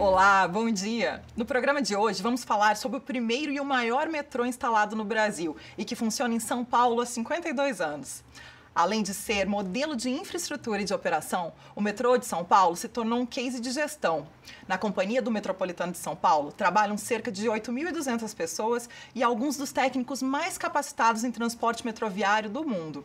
Olá, bom dia! No programa de hoje vamos falar sobre o primeiro e o maior metrô instalado no Brasil e que funciona em São Paulo há 52 anos. Além de ser modelo de infraestrutura e de operação, o metrô de São Paulo se tornou um case de gestão. Na Companhia do Metropolitano de São Paulo trabalham cerca de 8.200 pessoas e alguns dos técnicos mais capacitados em transporte metroviário do mundo.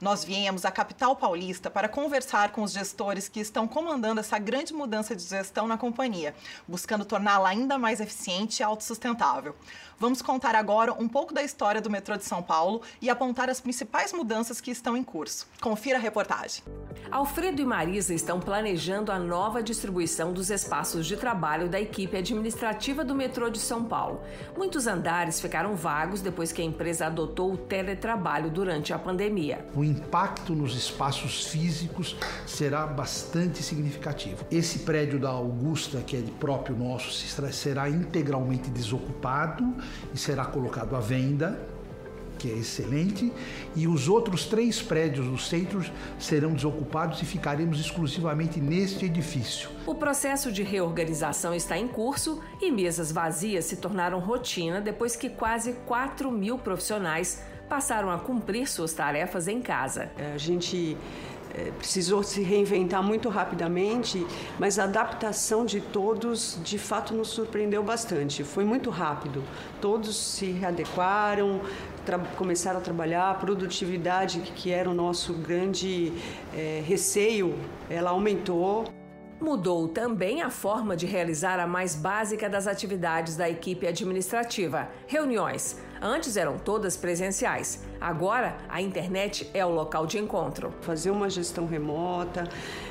Nós viemos à capital paulista para conversar com os gestores que estão comandando essa grande mudança de gestão na companhia, buscando torná-la ainda mais eficiente e autossustentável. Vamos contar agora um pouco da história do metrô de São Paulo e apontar as principais mudanças que estão em curso. Confira a reportagem. Alfredo e Marisa estão planejando a nova distribuição dos espaços de trabalho da equipe administrativa do metrô de São Paulo. Muitos andares ficaram vagos depois que a empresa adotou o teletrabalho durante a pandemia. O impacto nos espaços físicos será bastante significativo. Esse prédio da Augusta, que é próprio nosso, será integralmente desocupado e será colocado à venda, que é excelente, e os outros três prédios do centro serão desocupados e ficaremos exclusivamente neste edifício. O processo de reorganização está em curso e mesas vazias se tornaram rotina depois que quase 4 mil profissionais passaram a cumprir suas tarefas em casa. A gente é, precisou se reinventar muito rapidamente, mas a adaptação de todos de fato nos surpreendeu bastante. Foi muito rápido. Todos se readequaram, começaram a trabalhar, a produtividade, que era o nosso grande é, receio, ela aumentou. Mudou também a forma de realizar a mais básica das atividades da equipe administrativa: reuniões. Antes eram todas presenciais. Agora, a internet é o local de encontro. Fazer uma gestão remota,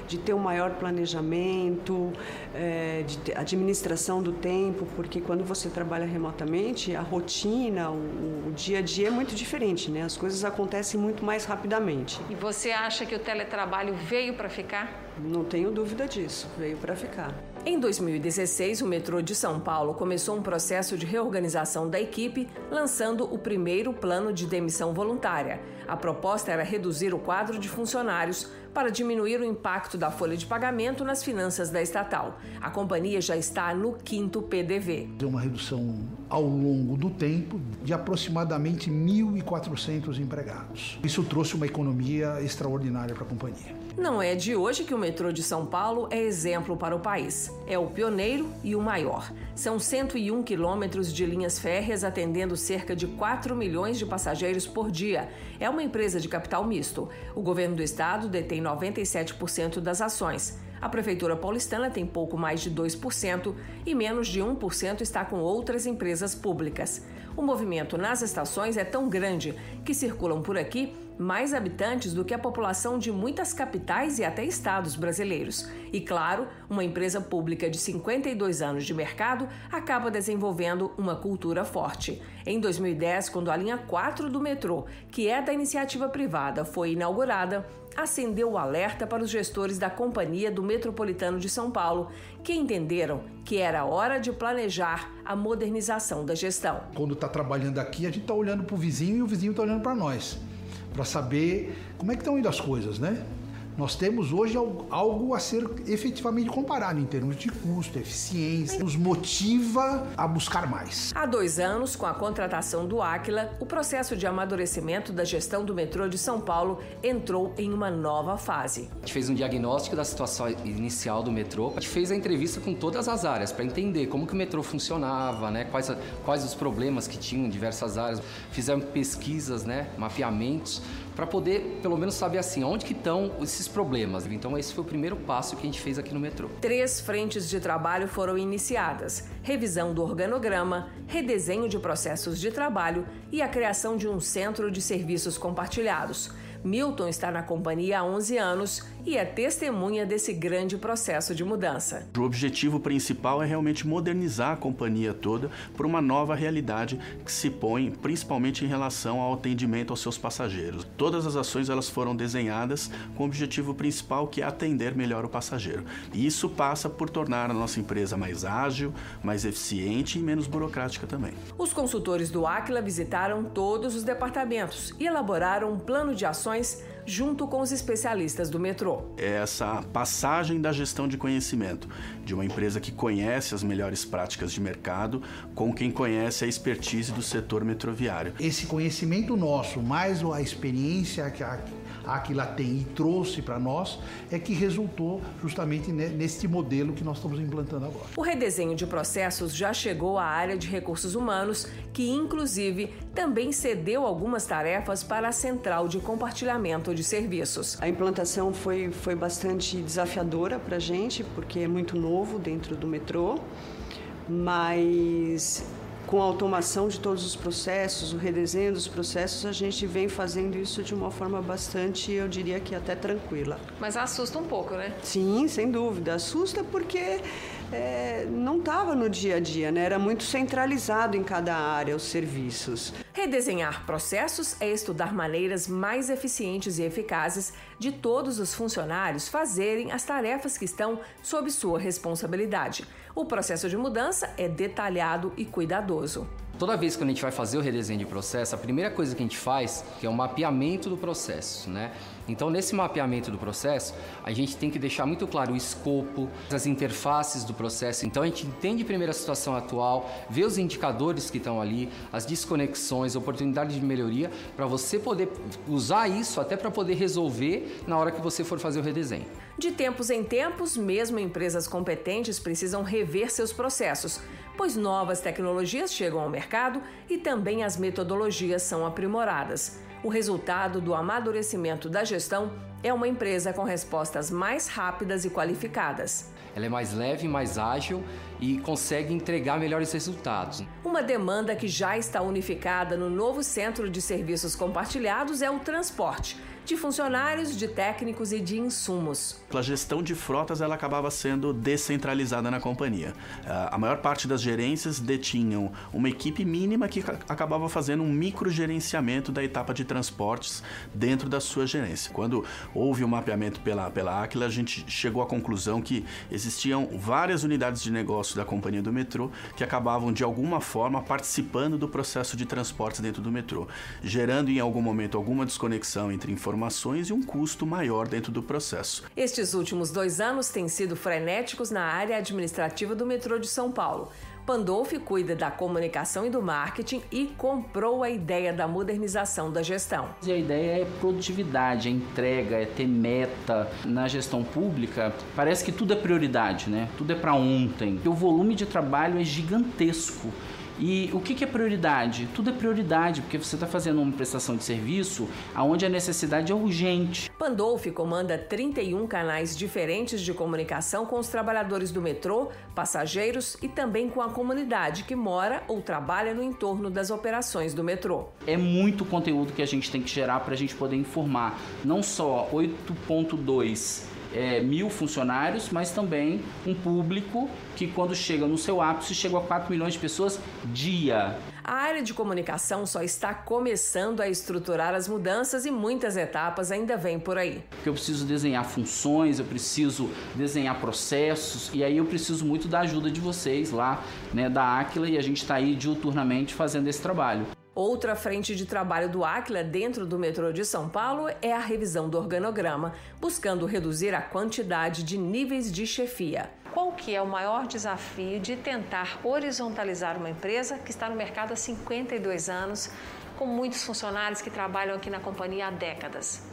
de ter um maior planejamento, é, de administração do tempo, porque quando você trabalha remotamente, a rotina, o, o dia a dia é muito diferente, né? As coisas acontecem muito mais rapidamente. E você acha que o teletrabalho veio para ficar? Não tenho dúvida disso, veio para ficar. Em 2016, o metrô de São Paulo começou um processo de reorganização da equipe, lançando o primeiro plano de demissão voluntária. A proposta era reduzir o quadro de funcionários para diminuir o impacto da folha de pagamento nas finanças da estatal. A companhia já está no quinto PDV. Deu uma redução ao longo do tempo de aproximadamente 1.400 empregados. Isso trouxe uma economia extraordinária para a companhia. Não é de hoje que o metrô de São Paulo é exemplo para o país. É o pioneiro e o maior. São 101 quilômetros de linhas férreas atendendo cerca de 4 milhões de passageiros por dia. É uma empresa de capital misto. O governo do estado detém 97% das ações. A Prefeitura paulistana tem pouco mais de 2% e menos de 1% está com outras empresas públicas. O movimento nas estações é tão grande que circulam por aqui mais habitantes do que a população de muitas capitais e até estados brasileiros. E claro, uma empresa pública de 52 anos de mercado acaba desenvolvendo uma cultura forte. Em 2010, quando a linha 4 do metrô, que é da iniciativa privada, foi inaugurada, acendeu o alerta para os gestores da Companhia do Metropolitano de São Paulo, que entenderam que era hora de planejar a modernização da gestão. Quando está trabalhando aqui, a gente está olhando para o vizinho e o vizinho está olhando para nós, para saber como é que estão indo as coisas, né? Nós temos hoje algo a ser efetivamente comparado em termos de custo, eficiência, nos motiva a buscar mais. Há dois anos, com a contratação do Aquila, o processo de amadurecimento da gestão do metrô de São Paulo entrou em uma nova fase. A gente fez um diagnóstico da situação inicial do metrô, a gente fez a entrevista com todas as áreas para entender como que o metrô funcionava, né, quais, quais os problemas que tinham em diversas áreas. Fizemos pesquisas, né, mapeamentos para poder pelo menos saber assim onde que estão esses problemas. Então esse foi o primeiro passo que a gente fez aqui no metrô. Três frentes de trabalho foram iniciadas: revisão do organograma, redesenho de processos de trabalho e a criação de um centro de serviços compartilhados. Milton está na companhia há 11 anos e é testemunha desse grande processo de mudança. O objetivo principal é realmente modernizar a companhia toda para uma nova realidade que se põe principalmente em relação ao atendimento aos seus passageiros. Todas as ações elas foram desenhadas com o objetivo principal que é atender melhor o passageiro. E isso passa por tornar a nossa empresa mais ágil, mais eficiente e menos burocrática também. Os consultores do Aquila visitaram todos os departamentos e elaboraram um plano de ações junto com os especialistas do metrô. É essa passagem da gestão de conhecimento de uma empresa que conhece as melhores práticas de mercado com quem conhece a expertise do setor metroviário. Esse conhecimento nosso, mais a experiência que a a Aquila tem e trouxe para nós é que resultou justamente neste modelo que nós estamos implantando agora. O redesenho de processos já chegou à área de recursos humanos, que inclusive também cedeu algumas tarefas para a central de compartilhamento de serviços. A implantação foi, foi bastante desafiadora para a gente, porque é muito novo dentro do metrô, mas com a automação de todos os processos, o redesenho dos processos, a gente vem fazendo isso de uma forma bastante, eu diria que até tranquila. Mas assusta um pouco, né? Sim, sem dúvida. Assusta porque é, não estava no dia a dia, né? era muito centralizado em cada área os serviços. Redesenhar processos é estudar maneiras mais eficientes e eficazes de todos os funcionários fazerem as tarefas que estão sob sua responsabilidade. O processo de mudança é detalhado e cuidadoso. Toda vez que a gente vai fazer o redesenho de processo, a primeira coisa que a gente faz é o mapeamento do processo, né? Então, nesse mapeamento do processo, a gente tem que deixar muito claro o escopo, as interfaces do processo. Então, a gente entende primeiro a situação atual, vê os indicadores que estão ali, as desconexões, oportunidades de melhoria, para você poder usar isso até para poder resolver na hora que você for fazer o redesenho. De tempos em tempos, mesmo empresas competentes precisam rever seus processos, pois novas tecnologias chegam ao mercado e também as metodologias são aprimoradas. O resultado do amadurecimento da gestão é uma empresa com respostas mais rápidas e qualificadas. Ela é mais leve, mais ágil e consegue entregar melhores resultados. Uma demanda que já está unificada no novo Centro de Serviços Compartilhados é o transporte de funcionários, de técnicos e de insumos. A gestão de frotas ela acabava sendo descentralizada na companhia. A maior parte das gerências detinham uma equipe mínima que acabava fazendo um microgerenciamento da etapa de transportes dentro da sua gerência. Quando houve o um mapeamento pela, pela Aquila, a gente chegou à conclusão que existiam várias unidades de negócio da companhia do metrô que acabavam de alguma forma participando do processo de transportes dentro do metrô, gerando em algum momento alguma desconexão entre informações informações e um custo maior dentro do processo. Estes últimos dois anos têm sido frenéticos na área administrativa do metrô de São Paulo. Pandolfi cuida da comunicação e do marketing e comprou a ideia da modernização da gestão. A ideia é produtividade, é entrega, é ter meta. Na gestão pública, parece que tudo é prioridade, né? Tudo é para ontem. O volume de trabalho é gigantesco. E o que, que é prioridade? Tudo é prioridade, porque você está fazendo uma prestação de serviço onde a necessidade é urgente. Pandolfi comanda 31 canais diferentes de comunicação com os trabalhadores do metrô, passageiros e também com a comunidade que mora ou trabalha no entorno das operações do metrô. É muito conteúdo que a gente tem que gerar para a gente poder informar, não só 8.2 é, mil funcionários, mas também um público que, quando chega no seu ápice, chega a 4 milhões de pessoas dia. A área de comunicação só está começando a estruturar as mudanças e muitas etapas ainda vêm por aí. Porque eu preciso desenhar funções, eu preciso desenhar processos e aí eu preciso muito da ajuda de vocês lá, né, da Aquila e a gente está aí diuturnamente fazendo esse trabalho. Outra frente de trabalho do Aquila dentro do metrô de São Paulo é a revisão do organograma, buscando reduzir a quantidade de níveis de chefia. Qual que é o maior desafio de tentar horizontalizar uma empresa que está no mercado há 52 anos, com muitos funcionários que trabalham aqui na companhia há décadas?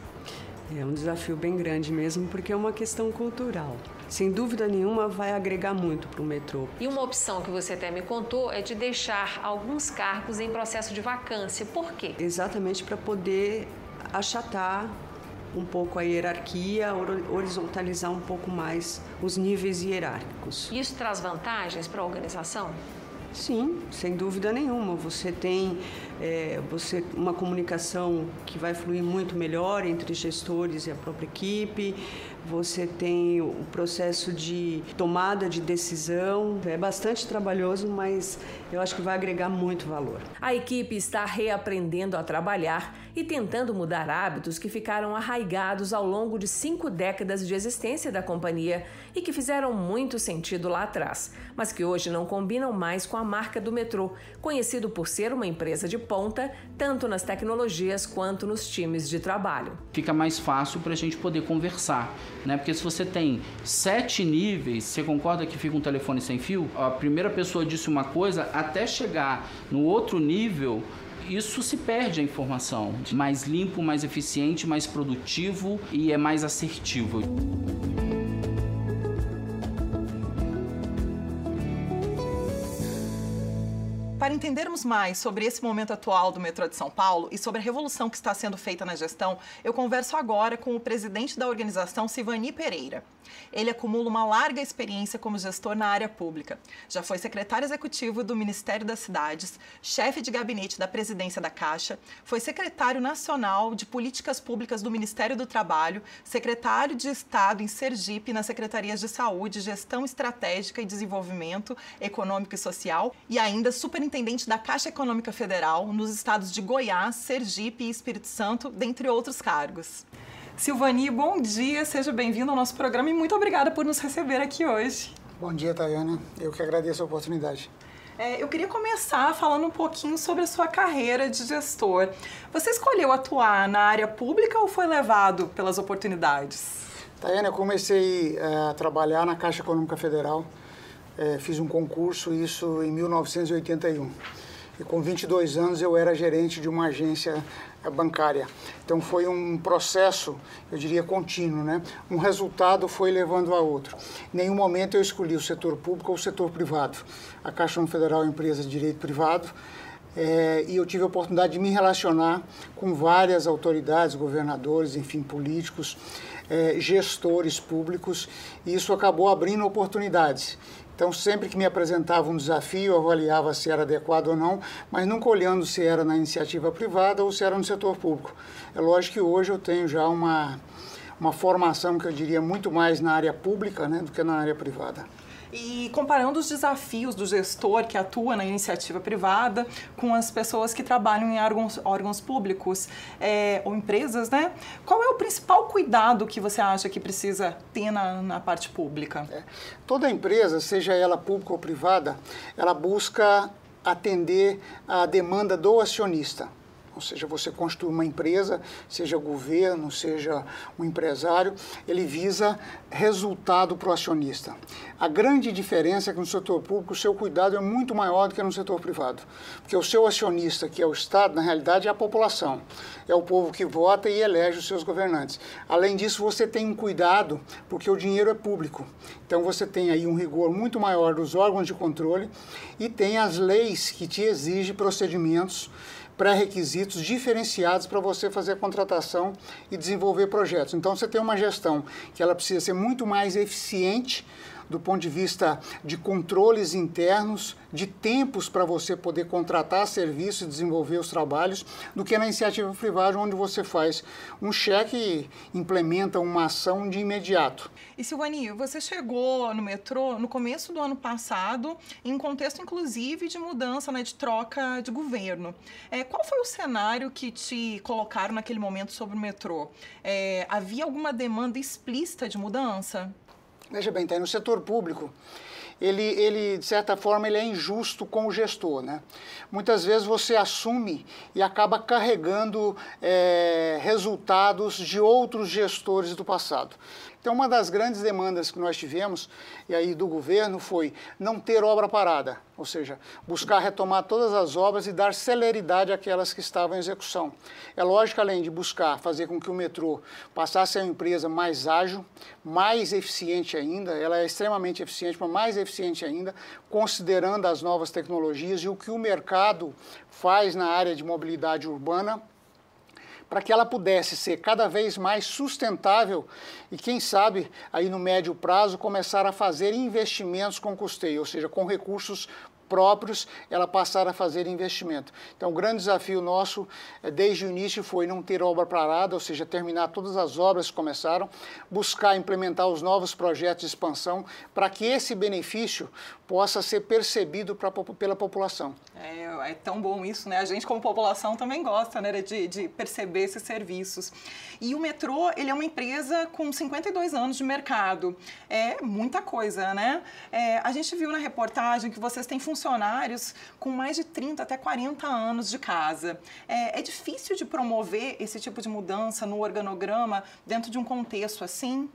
É um desafio bem grande mesmo, porque é uma questão cultural. Sem dúvida nenhuma, vai agregar muito para o metrô. E uma opção que você até me contou é de deixar alguns cargos em processo de vacância. Por quê? Exatamente para poder achatar um pouco a hierarquia, horizontalizar um pouco mais os níveis hierárquicos. Isso traz vantagens para a organização? Sim, sem dúvida nenhuma. Você tem é, você, uma comunicação que vai fluir muito melhor entre gestores e a própria equipe. você tem o processo de tomada de decisão. É bastante trabalhoso, mas eu acho que vai agregar muito valor. A equipe está reaprendendo a trabalhar e tentando mudar hábitos que ficaram arraigados ao longo de cinco décadas de existência da companhia e que fizeram muito sentido lá atrás, mas que hoje não combinam mais com a marca do metrô, conhecido por ser uma empresa de ponta, tanto nas tecnologias quanto nos times de trabalho. Fica mais fácil para a gente poder conversar, né? Porque se você tem sete níveis, você concorda que fica um telefone sem fio? A primeira pessoa disse uma coisa, até chegar no outro nível, isso se perde a informação. Mais limpo, mais eficiente, mais produtivo e é mais assertivo. Entendermos mais sobre esse momento atual do metrô de São Paulo e sobre a revolução que está sendo feita na gestão, eu converso agora com o presidente da organização, Sivani Pereira. Ele acumula uma larga experiência como gestor na área pública. Já foi secretário executivo do Ministério das Cidades, chefe de gabinete da presidência da Caixa, foi secretário nacional de políticas públicas do Ministério do Trabalho, secretário de Estado em Sergipe nas secretarias de Saúde, Gestão Estratégica e Desenvolvimento Econômico e Social e ainda superintendente da Caixa Econômica Federal nos estados de Goiás, Sergipe e Espírito Santo, dentre outros cargos. Silvani, bom dia, seja bem-vindo ao nosso programa e muito obrigada por nos receber aqui hoje. Bom dia, Tayana. Eu que agradeço a oportunidade. É, eu queria começar falando um pouquinho sobre a sua carreira de gestor. Você escolheu atuar na área pública ou foi levado pelas oportunidades? Tayana, eu comecei é, a trabalhar na Caixa Econômica Federal. É, fiz um concurso, isso em 1981. E com 22 anos eu era gerente de uma agência bancária. Então foi um processo, eu diria, contínuo, né? Um resultado foi levando a outro. Em nenhum momento eu escolhi o setor público ou o setor privado. A Caixa Federal é empresa de direito privado, é, e eu tive a oportunidade de me relacionar com várias autoridades, governadores, enfim, políticos, é, gestores públicos, e isso acabou abrindo oportunidades. Então, sempre que me apresentava um desafio, eu avaliava se era adequado ou não, mas nunca olhando se era na iniciativa privada ou se era no setor público. É lógico que hoje eu tenho já uma, uma formação que eu diria muito mais na área pública né, do que na área privada. E comparando os desafios do gestor que atua na iniciativa privada com as pessoas que trabalham em órgãos, órgãos públicos é, ou empresas, né? Qual é o principal cuidado que você acha que precisa ter na, na parte pública? É. Toda empresa, seja ela pública ou privada, ela busca atender a demanda do acionista. Ou seja, você construi uma empresa, seja governo, seja um empresário, ele visa resultado para o acionista. A grande diferença é que no setor público o seu cuidado é muito maior do que no setor privado. Porque o seu acionista, que é o Estado, na realidade é a população. É o povo que vota e elege os seus governantes. Além disso, você tem um cuidado porque o dinheiro é público. Então você tem aí um rigor muito maior dos órgãos de controle e tem as leis que te exigem procedimentos pré-requisitos diferenciados para você fazer a contratação e desenvolver projetos. Então você tem uma gestão que ela precisa ser muito mais eficiente do ponto de vista de controles internos, de tempos para você poder contratar serviços e desenvolver os trabalhos, do que na iniciativa privada, onde você faz um cheque e implementa uma ação de imediato. E Silvani, você chegou no metrô no começo do ano passado, em contexto inclusive de mudança, né, de troca de governo. É, qual foi o cenário que te colocaram naquele momento sobre o metrô? É, havia alguma demanda explícita de mudança? Veja bem, tá aí no setor público, ele, ele, de certa forma, ele é injusto com o gestor. Né? Muitas vezes você assume e acaba carregando é, resultados de outros gestores do passado. Então, uma das grandes demandas que nós tivemos, e aí do governo, foi não ter obra parada, ou seja, buscar retomar todas as obras e dar celeridade àquelas que estavam em execução. É lógico, além de buscar fazer com que o metrô passasse a uma empresa mais ágil, mais eficiente ainda, ela é extremamente eficiente, mas mais eficiente ainda, considerando as novas tecnologias e o que o mercado faz na área de mobilidade urbana para que ela pudesse ser cada vez mais sustentável e, quem sabe, aí no médio prazo, começar a fazer investimentos com custeio, ou seja, com recursos próprios, ela passar a fazer investimento. Então, o grande desafio nosso, eh, desde o início, foi não ter obra parada, ou seja, terminar todas as obras que começaram, buscar implementar os novos projetos de expansão para que esse benefício possa ser percebido pra, pela população. É, é, tão bom isso, né? A gente, como população, também gosta né, de, de perceber esses serviços. E o metrô, ele é uma empresa com 52 anos de mercado. É muita coisa, né? É, a gente viu na reportagem que vocês têm funcionários com mais de 30 até 40 anos de casa. É, é difícil de promover esse tipo de mudança no organograma dentro de um contexto assim?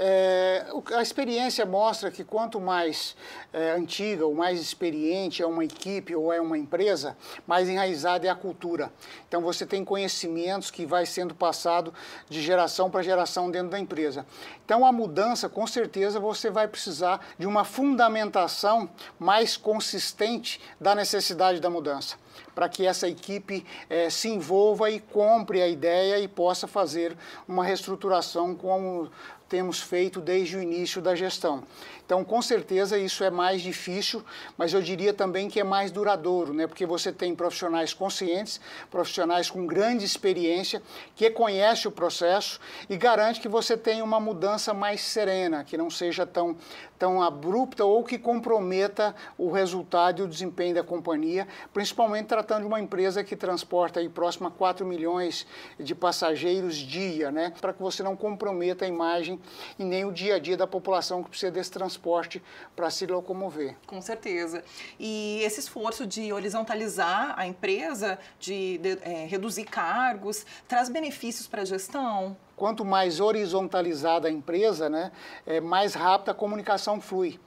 É, a experiência mostra que quanto mais é, antiga ou mais experiente é uma equipe ou é uma empresa, mais enraizada é a cultura. Então você tem conhecimentos que vai sendo passado de geração para geração dentro da empresa. Então a mudança, com certeza, você vai precisar de uma fundamentação mais consistente da necessidade da mudança para que essa equipe é, se envolva e compre a ideia e possa fazer uma reestruturação como temos feito desde o início da gestão. Então, com certeza, isso é mais difícil, mas eu diria também que é mais duradouro, né? porque você tem profissionais conscientes, profissionais com grande experiência, que conhecem o processo e garante que você tenha uma mudança mais serena, que não seja tão, tão abrupta ou que comprometa o resultado e o desempenho da companhia, principalmente tratando de uma empresa que transporta aí próximo a 4 milhões de passageiros dia, né? para que você não comprometa a imagem e nem o dia a dia da população que precisa desse transporte transporte para se locomover. Com certeza. E esse esforço de horizontalizar a empresa, de, de é, reduzir cargos, traz benefícios para a gestão? Quanto mais horizontalizada a empresa, né, é, mais rápida a comunicação flui.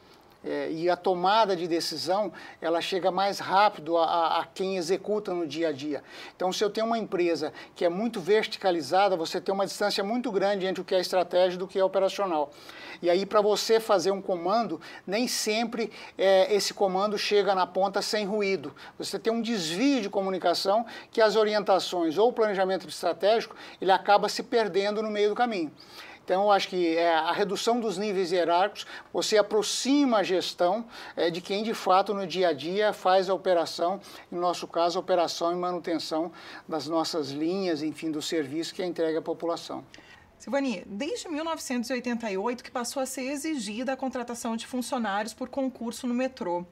É, e a tomada de decisão ela chega mais rápido a, a, quem executa no dia a dia. Então, se eu tenho uma empresa que é muito verticalizada, você tem uma distância muito grande entre o que é estratégia do que é operacional. E aí, para você fazer um comando, nem sempre é, esse comando chega na ponta sem ruído. Você tem um desvio de comunicação que as orientações ou o planejamento estratégico ele acaba se perdendo no meio do caminho. Então, acho que é, a redução dos níveis hierárquicos, você aproxima a gestão é, de quem, de fato, no dia a dia faz a operação, no nosso caso, a operação e manutenção das nossas linhas, enfim, do serviço que é entregue à população. Silvani, desde 1988 que passou a ser exigida a contratação de funcionários por concurso no metrô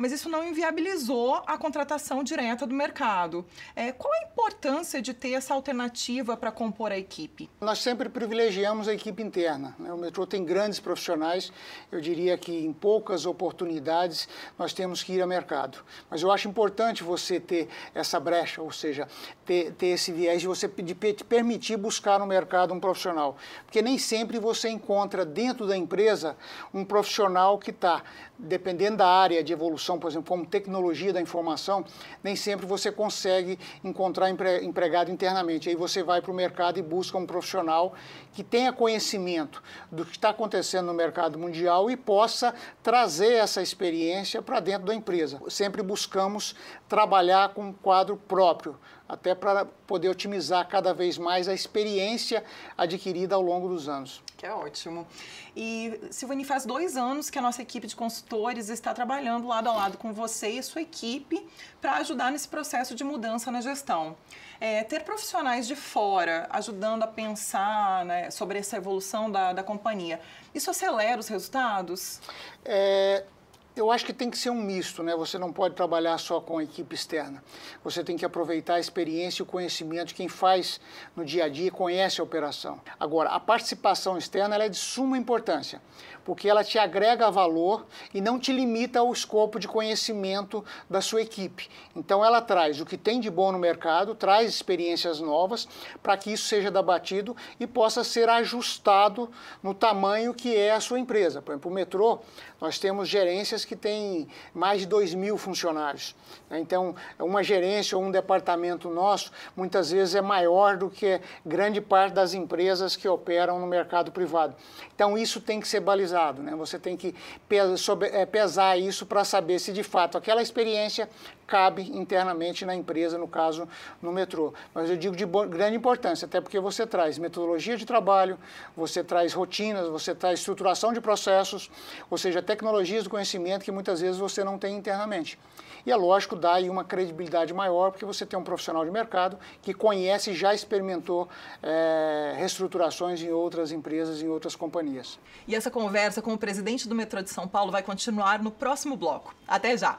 mas isso não inviabilizou a contratação direta do mercado. É, qual a importância de ter essa alternativa para compor a equipe? Nós sempre privilegiamos a equipe interna. Né? O metrô tem grandes profissionais, eu diria que em poucas oportunidades nós temos que ir ao mercado. Mas eu acho importante você ter essa brecha, ou seja, ter, ter esse viés de você de permitir buscar no mercado um profissional. Porque nem sempre você encontra dentro da empresa um profissional que está, dependendo da área de evolução por exemplo, como tecnologia da informação, nem sempre você consegue encontrar empregado internamente. Aí você vai para o mercado e busca um profissional que tenha conhecimento do que está acontecendo no mercado mundial e possa trazer essa experiência para dentro da empresa. Sempre buscamos trabalhar com um quadro próprio até para poder otimizar cada vez mais a experiência adquirida ao longo dos anos. Que é ótimo. E, Silvani, faz dois anos que a nossa equipe de consultores está trabalhando lado a lado com você e sua equipe para ajudar nesse processo de mudança na gestão. É, ter profissionais de fora ajudando a pensar né, sobre essa evolução da, da companhia, isso acelera os resultados? É, eu acho que tem que ser um misto, né? Você não pode trabalhar só com a equipe externa. Você tem que aproveitar a experiência e o conhecimento de quem faz no dia a dia e conhece a operação. Agora, a participação externa é de suma importância, porque ela te agrega valor e não te limita ao escopo de conhecimento da sua equipe. Então, ela traz o que tem de bom no mercado, traz experiências novas para que isso seja debatido e possa ser ajustado no tamanho que é a sua empresa. Por exemplo, o metrô, nós temos gerências que têm mais de 2 mil funcionários. Né? Então, uma gerência ou um departamento nosso, muitas vezes é maior do que grande parte das empresas que operam no mercado privado. Então, isso tem que ser balizado. Né? Você tem que é, pesar isso para saber se, de fato, aquela experiência cabe internamente na empresa, no caso, no metrô. Mas eu digo de grande importância, até porque você traz metodologia de trabalho, você traz rotinas, você traz estruturação de processos, ou seja, tecnologias do conhecimento que muitas vezes você não tem internamente. E é lógico, dá aí uma credibilidade maior, porque você tem um profissional de mercado que conhece e já experimentou é, reestruturações em outras empresas, em outras companhias. E essa conversa com o presidente do metrô de São Paulo vai continuar no próximo bloco. Até já!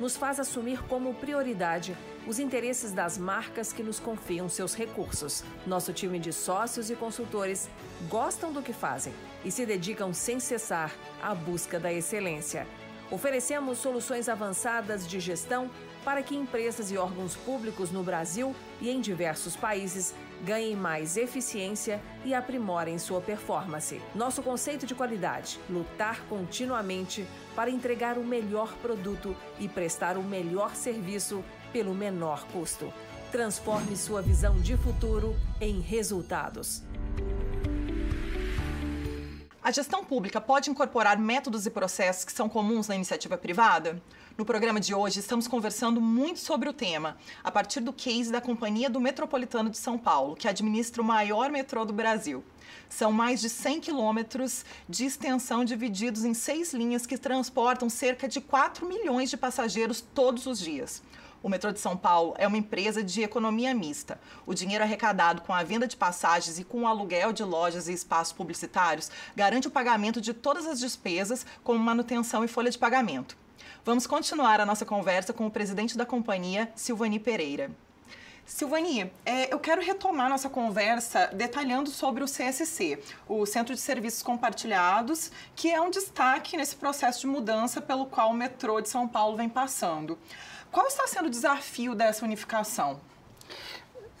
nos faz assumir como prioridade os interesses das marcas que nos confiam seus recursos. Nosso time de sócios e consultores gostam do que fazem e se dedicam sem cessar à busca da excelência. Oferecemos soluções avançadas de gestão para que empresas e órgãos públicos no Brasil e em diversos países ganhem mais eficiência e aprimorem sua performance. Nosso conceito de qualidade: lutar continuamente para entregar o melhor produto e prestar o melhor serviço pelo menor custo. Transforme sua visão de futuro em resultados. A gestão pública pode incorporar métodos e processos que são comuns na iniciativa privada? No programa de hoje, estamos conversando muito sobre o tema, a partir do case da Companhia do Metropolitano de São Paulo, que administra o maior metrô do Brasil. São mais de 100 quilômetros de extensão divididos em seis linhas que transportam cerca de 4 milhões de passageiros todos os dias. O metrô de São Paulo é uma empresa de economia mista. O dinheiro arrecadado com a venda de passagens e com o aluguel de lojas e espaços publicitários garante o pagamento de todas as despesas, como manutenção e folha de pagamento. Vamos continuar a nossa conversa com o presidente da companhia, Silvani Pereira. Silvani, é, eu quero retomar nossa conversa detalhando sobre o CSC, o Centro de Serviços Compartilhados, que é um destaque nesse processo de mudança pelo qual o metrô de São Paulo vem passando. Qual está sendo o desafio dessa unificação?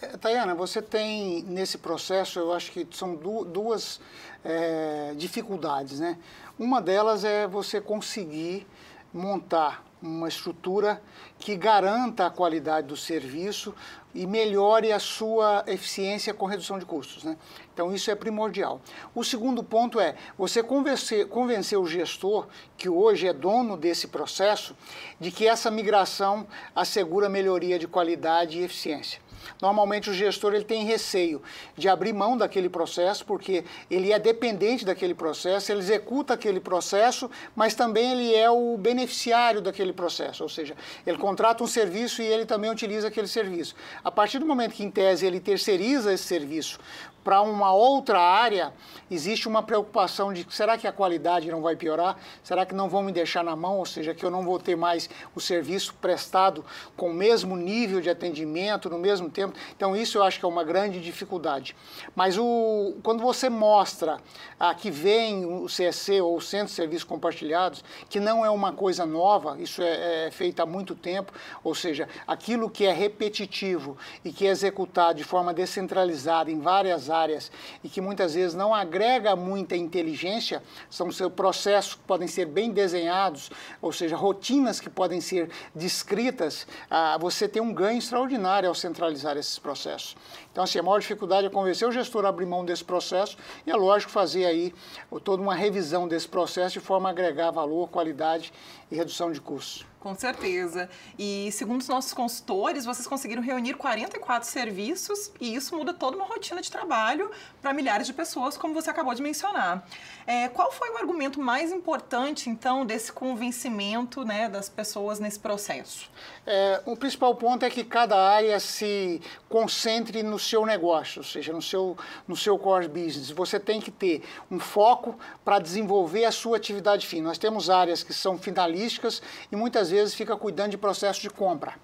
É, Tayana, você tem nesse processo, eu acho que são duas é, dificuldades, né? Uma delas é você conseguir montar uma estrutura que garanta a qualidade do serviço e melhore a sua eficiência com redução de custos. Né? Então, isso é primordial. O segundo ponto é você convencer, convencer o gestor, que hoje é dono desse processo, de que essa migração assegura melhoria de qualidade e eficiência. Normalmente o gestor ele tem receio de abrir mão daquele processo, porque ele é dependente daquele processo, ele executa aquele processo, mas também ele é o beneficiário daquele processo, ou seja, ele contrata um serviço e ele também utiliza aquele serviço. A partir do momento que, em tese, ele terceiriza esse serviço para uma outra área, existe uma preocupação de será que a qualidade não vai piorar? Será que não vão me deixar na mão? Ou seja, que eu não vou ter mais o serviço prestado com o mesmo nível de atendimento, no mesmo tempo? Então, isso eu acho que é uma grande dificuldade. Mas o, quando você mostra ah, que vem o CSC ou o Centro de Serviços Compartilhados, que não é uma coisa nova, isso é, é feito há muito tempo, ou seja, aquilo que é repetitivo e que é executado de forma descentralizada em várias áreas e que muitas vezes não agrega muita inteligência, são seus processos que podem ser bem desenhados, ou seja, rotinas que podem ser descritas, ah, você tem um ganho extraordinário ao centralizar esses processos. Então, assim, a maior dificuldade é convencer o gestor a abrir mão desse processo e, é lógico, fazer aí toda uma revisão desse processo de forma a agregar valor, qualidade e redução de custos. Com certeza. E segundo os nossos consultores, vocês conseguiram reunir 44 serviços e isso muda toda uma rotina de trabalho para milhares de pessoas, como você acabou de mencionar. É, qual foi o argumento mais importante, então, desse convencimento né, das pessoas nesse processo? É, o principal ponto é que cada área se concentre no seu negócio, ou seja, no seu, no seu core business. Você tem que ter um foco para desenvolver a sua atividade fim. Nós temos áreas que são finalísticas e muitas vezes fica cuidando de processo de compra.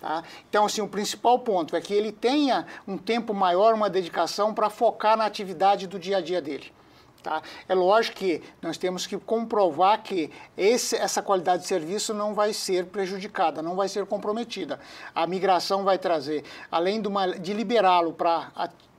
Tá? Então, assim, o principal ponto é que ele tenha um tempo maior, uma dedicação para focar na atividade do dia a dia dele. Tá? É lógico que nós temos que comprovar que esse, essa qualidade de serviço não vai ser prejudicada, não vai ser comprometida. A migração vai trazer, além de, de liberá-lo para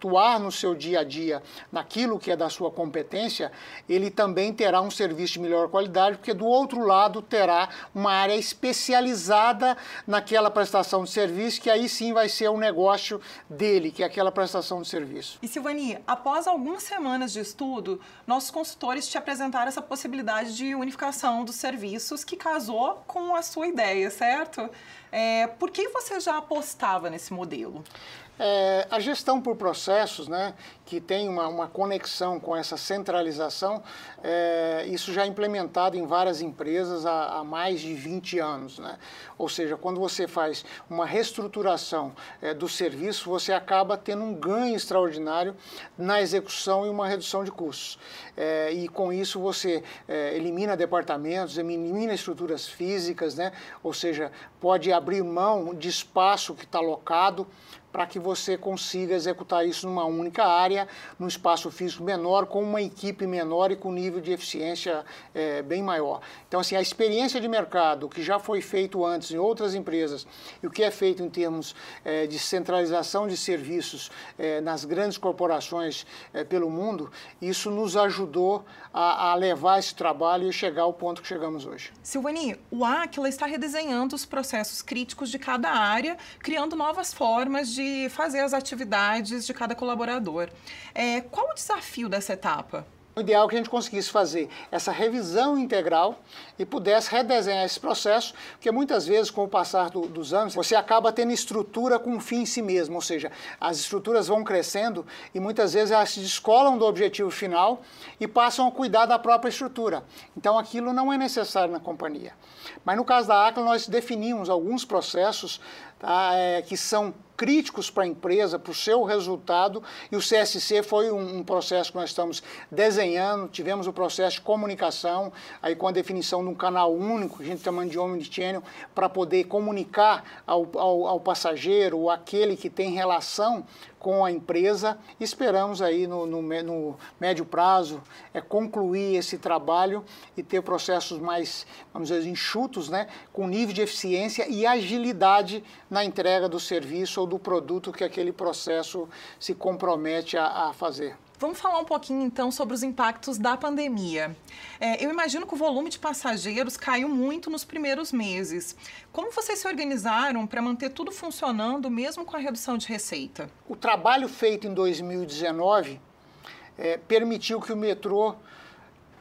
atuar no seu dia a dia naquilo que é da sua competência, ele também terá um serviço de melhor qualidade, porque do outro lado terá uma área especializada naquela prestação de serviço, que aí sim vai ser o negócio dele, que é aquela prestação de serviço. E Silvani, após algumas semanas de estudo, nossos consultores te apresentaram essa possibilidade de unificação dos serviços que casou com a sua ideia, certo? É, por que você já apostava nesse modelo? É, a gestão por processos, né, que tem uma, uma conexão com essa centralização, é, isso já é implementado em várias empresas há, há, mais de 20 anos. Né? Ou seja, quando você faz uma reestruturação é, do serviço, você acaba tendo um ganho extraordinário na execução e uma redução de custos. É, e com isso você é, elimina departamentos, elimina estruturas físicas, né? ou seja, pode abrir mão de espaço que está alocado para que você consiga executar isso numa única área, num espaço físico menor, com uma equipe menor e com nível de eficiência é, bem maior. Então, assim, a experiência de mercado, que já foi feito antes em outras empresas, e o que é feito em termos é, de centralização de serviços é, nas grandes corporações é, pelo mundo, isso nos ajudou a, a, levar esse trabalho e chegar ao ponto que chegamos hoje. Silvani, o Aquila está redesenhando os processos críticos de cada área, criando novas formas de de fazer as atividades de cada colaborador. É, qual o desafio dessa etapa? O ideal é que a gente conseguisse fazer essa revisão integral e pudesse redesenhar esse processo, porque muitas vezes, com o passar do, dos anos, você acaba tendo estrutura com um fim em si mesmo, ou seja, as estruturas vão crescendo e muitas vezes elas se descolam do objetivo final e passam a cuidar da própria estrutura. Então aquilo não é necessário na companhia. Mas no caso da ACLA, nós definimos alguns processos tá, é, que são críticos para a empresa, para o seu resultado, e o CSC foi um, um, processo que nós estamos desenhando, tivemos o processo de comunicação, aí com a definição de um canal único, a gente chamando de Omnichannel, para poder comunicar ao, ao, ao passageiro, aquele que tem relação com a empresa. Esperamos aí no, no, no médio prazo é, concluir esse trabalho e ter processos mais, vamos dizer, enxutos, né, com nível de eficiência e agilidade na entrega do serviço ou produto que aquele processo se compromete a, a fazer. Vamos falar um pouquinho então sobre os impactos da pandemia. É, eu imagino que o volume de passageiros caiu muito nos primeiros meses. Como vocês se organizaram para manter tudo funcionando, mesmo com a redução de receita? O trabalho feito em 2019 é, permitiu que o metrô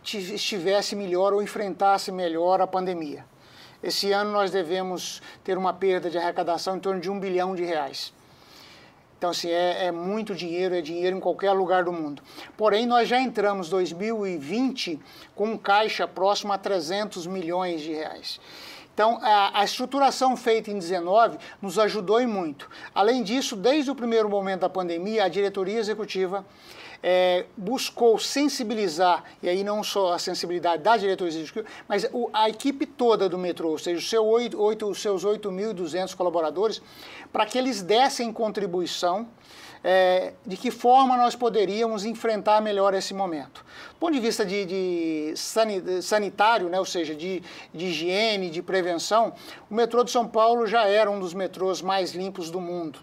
estivesse melhor ou enfrentasse melhor a pandemia. Esse ano nós devemos ter uma perda de arrecadação em torno de um bilhão de reais. Então, assim, é, é, muito dinheiro, é dinheiro em qualquer lugar do mundo. Porém, nós já entramos 2020 com um caixa próximo a 300 milhões de reais. Então, a, a, estruturação feita em 19 nos ajudou e muito. Além disso, desde o primeiro momento da pandemia, a diretoria executiva é, buscou sensibilizar, e aí não só a sensibilidade da diretoria mas a equipe toda do metrô, ou seja, os, seu 8, 8, os seus 8.200 colaboradores, para que eles dessem contribuição é, de que forma nós poderíamos enfrentar melhor esse momento. Do ponto de vista de, de sanitário, né, ou seja, de, de higiene, de prevenção, o metrô de São Paulo já era um dos metrôs mais limpos do mundo.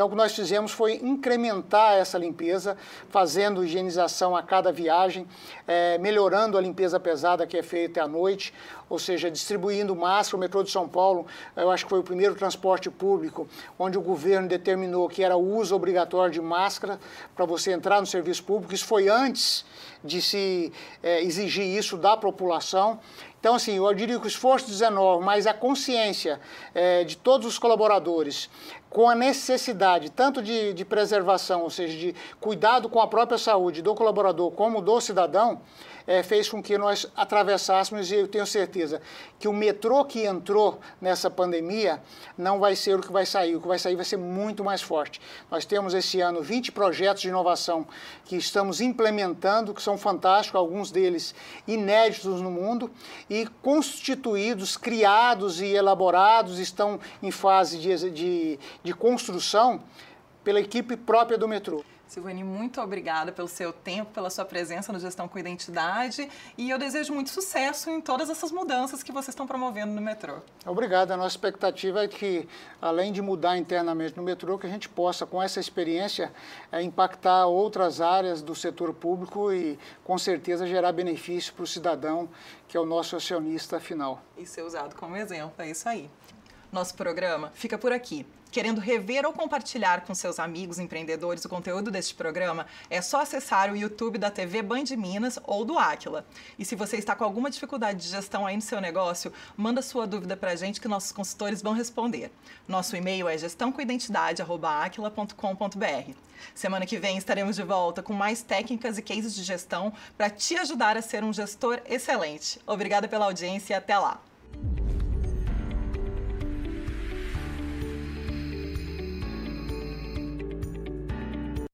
Então, o que nós fizemos foi incrementar essa limpeza, fazendo higienização a cada viagem, é, melhorando a limpeza pesada que é feita à noite, ou seja, distribuindo máscara. O metrô de São Paulo, eu acho que foi o primeiro transporte público onde o governo determinou que era o uso obrigatório de máscara para você entrar no serviço público. Isso foi antes de se é, exigir isso da população. Então, assim, eu diria que o esforço 19, mas a consciência é, de todos os colaboradores, com a necessidade tanto de, de preservação, ou seja, de cuidado com a própria saúde do colaborador como do cidadão, é, fez com que nós atravessássemos, e eu tenho certeza que o metrô que entrou nessa pandemia não vai ser o que vai sair, o que vai sair vai ser muito mais forte. Nós temos esse ano 20 projetos de inovação que estamos implementando, que são fantásticos, alguns deles inéditos no mundo, e constituídos, criados e elaborados, estão em fase de, de, de construção pela equipe própria do metrô. Silvani, muito obrigada pelo seu tempo, pela sua presença no Gestão com Identidade e eu desejo muito sucesso em todas essas mudanças que vocês estão promovendo no metrô. Obrigado. A nossa expectativa é que, além de mudar internamente no metrô, que a gente possa, com essa experiência, é, impactar outras áreas do setor público e, com certeza, gerar benefício para o cidadão, que é o nosso acionista final. E ser usado como exemplo, é isso aí. Nosso programa fica por aqui. Querendo rever ou compartilhar com seus amigos empreendedores o conteúdo deste programa, é só acessar o YouTube da TV Band Minas ou do Aquila. E se você está com alguma dificuldade de gestão aí no seu negócio, manda sua dúvida para a gente que nossos consultores vão responder. Nosso e-mail é gestãocoidentidade@aquila.com.br. Semana que vem estaremos de volta com mais técnicas e cases de gestão para te ajudar a ser um gestor excelente. Obrigada pela audiência e até lá.